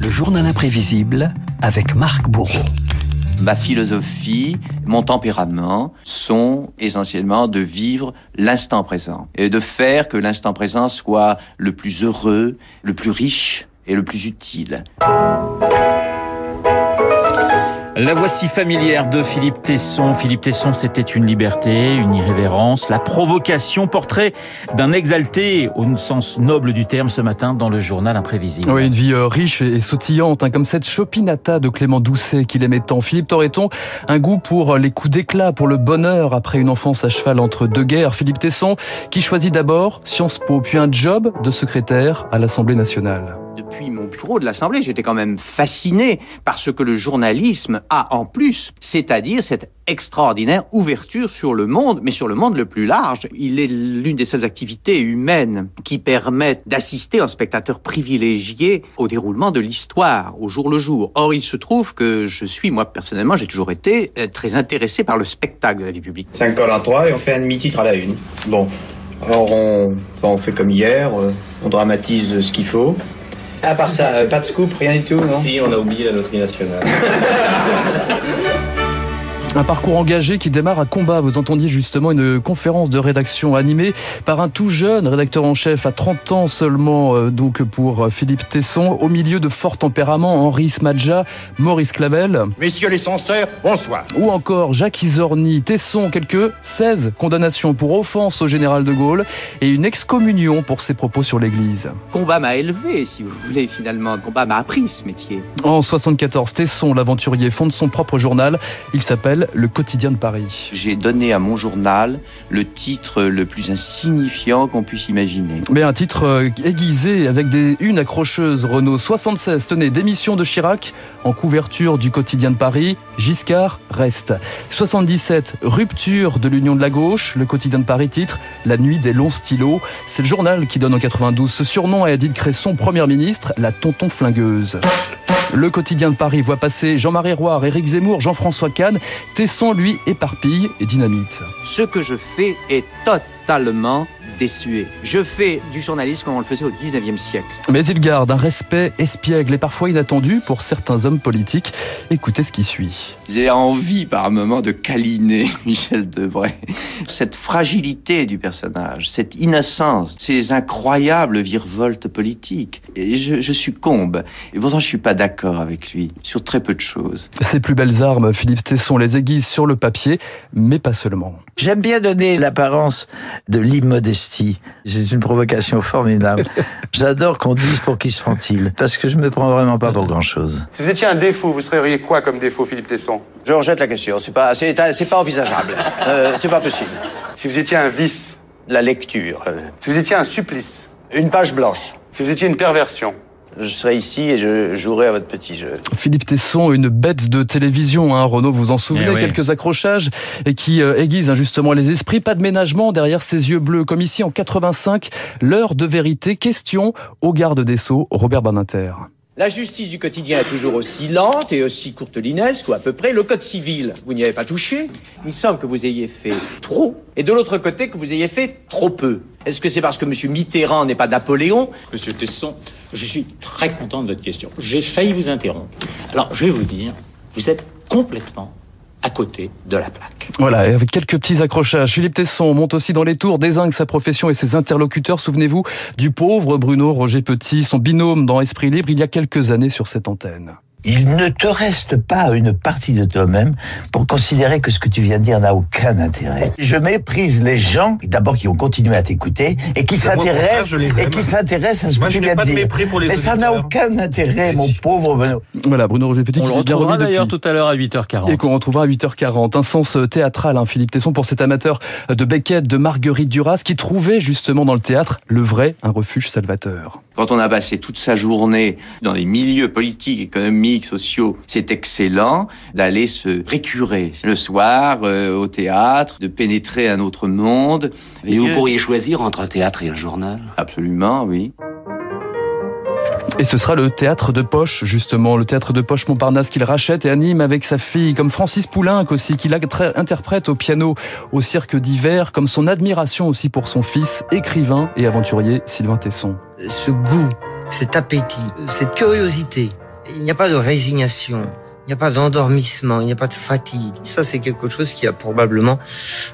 Le journal imprévisible avec Marc Bourreau. Ma philosophie, mon tempérament sont essentiellement de vivre l'instant présent et de faire que l'instant présent soit le plus heureux, le plus riche et le plus utile. La voici familière de Philippe Tesson. Philippe Tesson, c'était une liberté, une irrévérence, la provocation, portrait d'un exalté au sens noble du terme ce matin dans le journal imprévisible. Oui, une vie euh, riche et sautillante, hein, comme cette chopinata de Clément Doucet qu'il aimait tant. Philippe Torreton, un goût pour les coups d'éclat, pour le bonheur après une enfance à cheval entre deux guerres? Philippe Tesson, qui choisit d'abord Sciences Po, puis un job de secrétaire à l'Assemblée nationale depuis mon bureau de l'Assemblée, j'étais quand même fasciné par ce que le journalisme a en plus, c'est-à-dire cette extraordinaire ouverture sur le monde, mais sur le monde le plus large. Il est l'une des seules activités humaines qui permettent d'assister un spectateur privilégié au déroulement de l'histoire, au jour le jour. Or, il se trouve que je suis, moi personnellement, j'ai toujours été euh, très intéressé par le spectacle de la vie publique. 5 colle à 3 et on fait un demi-titre à la une. Bon, alors on, on fait comme hier, euh, on dramatise ce qu'il faut. À part ça, euh, pas de scoop, rien du tout, non Si, on a oublié la loterie nationale. Un parcours engagé qui démarre à combat. Vous entendiez justement une conférence de rédaction animée par un tout jeune rédacteur en chef à 30 ans seulement, euh, donc pour Philippe Tesson, au milieu de fort tempérament, Henri Smadja, Maurice Clavel. Messieurs les censeurs, bonsoir. Ou encore Jacques Isorni, Tesson, quelques 16 condamnations pour offense au général de Gaulle et une excommunion pour ses propos sur l'église. Combat m'a élevé, si vous voulez, finalement. Combat m'a appris ce métier. En 74, Tesson, l'aventurier, fonde son propre journal. Il s'appelle le quotidien de Paris. J'ai donné à mon journal le titre le plus insignifiant qu'on puisse imaginer. Mais un titre euh, aiguisé avec des une accrocheuses Renault 76. Tenez, démission de Chirac en couverture du quotidien de Paris. Giscard reste. 77, rupture de l'union de la gauche. Le quotidien de Paris titre La nuit des longs stylos. C'est le journal qui donne en 92 ce surnom à Edith Cresson, première ministre, la tonton flingueuse. Le quotidien de Paris voit passer Jean-Marie Roire, Éric Zemmour, Jean-François Kahn. Tesson, lui, éparpille et dynamite. Ce que je fais est totalement désuet. Je fais du journalisme comme on le faisait au 19e siècle. Mais il garde un respect espiègle et parfois inattendu pour certains hommes politiques. Écoutez ce qui suit. J'ai envie par moment de câliner Michel Debray. Cette fragilité du personnage, cette innocence, ces incroyables virevoltes politiques. Et je, je succombe. Et pourtant, je suis pas d'accord avec lui sur très peu de choses. Ses plus belles armes, Philippe Tesson les aiguise sur le papier, mais pas seulement. J'aime bien donner l'apparence de l'immodestie. C'est une provocation formidable. J'adore qu'on dise pour qui se prend-il, parce que je me prends vraiment pas pour grand-chose. Si vous étiez un défaut, vous seriez quoi comme défaut, Philippe Tesson? Je rejette la question. C'est pas, c'est, c'est pas envisageable. Euh, c'est pas possible. Si vous étiez un vice? La lecture. euh, Si vous étiez un supplice? Une page blanche. Si vous étiez une perversion? Je serai ici et je jouerai à votre petit jeu. Philippe Tesson, une bête de télévision, hein, Renaud, vous en souvenez, Eh oui. quelques accrochages et qui euh, aiguisent hein, justement les esprits. Pas de ménagement derrière ses yeux bleus, comme ici en 85, l'heure de vérité. Question au garde des Sceaux, Robert Badinter. La justice du quotidien est toujours aussi lente et aussi courtelinesque, ou à peu près. Le code civil, vous n'y avez pas touché. Il semble que vous ayez fait trop, et de l'autre côté, que vous ayez fait trop peu. Est-ce que c'est parce que M. Mitterrand n'est pas Napoléon? Monsieur Tesson, je suis très content de votre question. J'ai failli vous interrompre. Alors, je vais vous dire, vous êtes complètement à côté de la plaque. Voilà, avec quelques petits accrochages. Philippe Tesson monte aussi dans les tours, désingue sa profession et ses interlocuteurs. Souvenez-vous du pauvre Bruno Roger Petit, son binôme dans Esprit Libre, il y a quelques années sur cette antenne. Il ne te reste pas une partie de toi-même pour considérer que ce que tu viens de dire n'a aucun intérêt. Je méprise les gens, d'abord qui ont continué à t'écouter et qui s'intéressent et qui s'intéressent à ce Moi, que je tu n'ai viens pas de dire. mépris pour les Mais ça n'a auditeurs. aucun intérêt, mon pauvre Bruno. Voilà, Bruno Roger Petit On qui le retrouvera d'ailleurs tout à l'heure à 8h40. Et qu'on retrouvera à 8h40. Un sens théâtral, hein, Philippe Tesson, pour cet amateur de Beckett, de Marguerite Duras, qui trouvait justement dans le théâtre le vrai, un refuge salvateur. Quand on a passé toute sa journée dans les milieux politiques, économiques, sociaux, c'est excellent d'aller se récurer le soir euh, au théâtre, de pénétrer un autre monde. Et vous pourriez choisir entre un théâtre et un journal? Absolument, oui. Et ce sera le théâtre de poche, justement, le théâtre de poche Montparnasse qu'il rachète et anime avec sa fille, comme Francis Poulenc aussi, qu'il interprète au piano au cirque d'hiver, comme son admiration aussi pour son fils, écrivain et aventurier Sylvain Tesson. Ce goût cet appétit, cette curiosité. Il n'y a pas de résignation. Il n'y a pas d'endormissement, il n'y a pas de fatigue. Ça, c'est quelque chose qui a probablement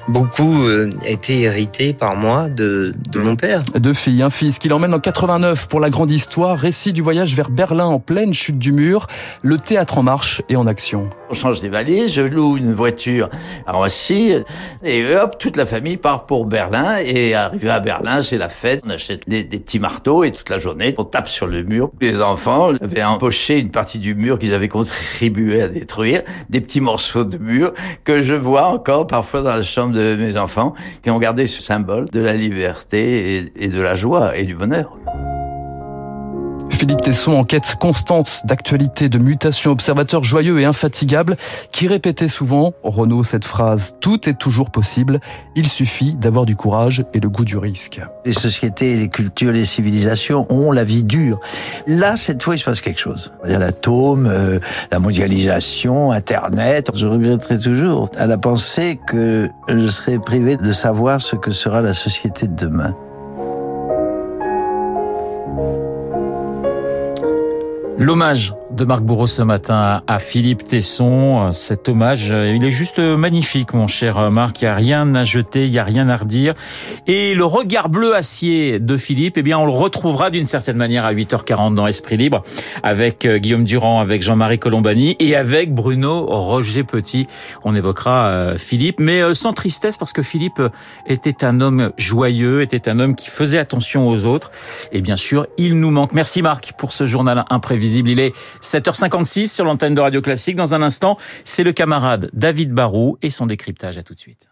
beaucoup euh, été hérité par moi de, de mon père. Deux filles, un fils qui l'emmène en 89 pour la grande histoire, récit du voyage vers Berlin en pleine chute du mur, le théâtre en marche et en action. On change des valises, je loue une voiture à Roissy et hop, toute la famille part pour Berlin et arrivé à Berlin, c'est la fête. On achète des, des, petits marteaux et toute la journée, on tape sur le mur. Les enfants avaient empoché une partie du mur qu'ils avaient à détruire, des petits morceaux de mur que je vois encore parfois dans la chambre de mes enfants qui ont gardé ce symbole de la liberté et de la joie et du bonheur. Philippe Tesson, en quête constante d'actualité, de mutation, observateur joyeux et infatigable, qui répétait souvent, Renaud, cette phrase « Tout est toujours possible, il suffit d'avoir du courage et le goût du risque ». Les sociétés, les cultures, les civilisations ont la vie dure. Là, cette fois, il se passe quelque chose. L'atome, euh, la mondialisation, Internet. Je regretterai toujours à la pensée que je serai privé de savoir ce que sera la société de demain. L'hommage de Marc Bourreau ce matin à Philippe Tesson. Cet hommage, il est juste magnifique, mon cher Marc. Il n'y a rien à jeter, il n'y a rien à redire. Et le regard bleu acier de Philippe, eh bien, on le retrouvera d'une certaine manière à 8h40 dans Esprit Libre avec Guillaume Durand, avec Jean-Marie Colombani et avec Bruno Roger Petit. On évoquera Philippe, mais sans tristesse parce que Philippe était un homme joyeux, était un homme qui faisait attention aux autres. Et bien sûr, il nous manque. Merci Marc pour ce journal imprévisible. Il est 7h56 sur l'antenne de Radio Classique. Dans un instant, c'est le camarade David Barou et son décryptage. À tout de suite.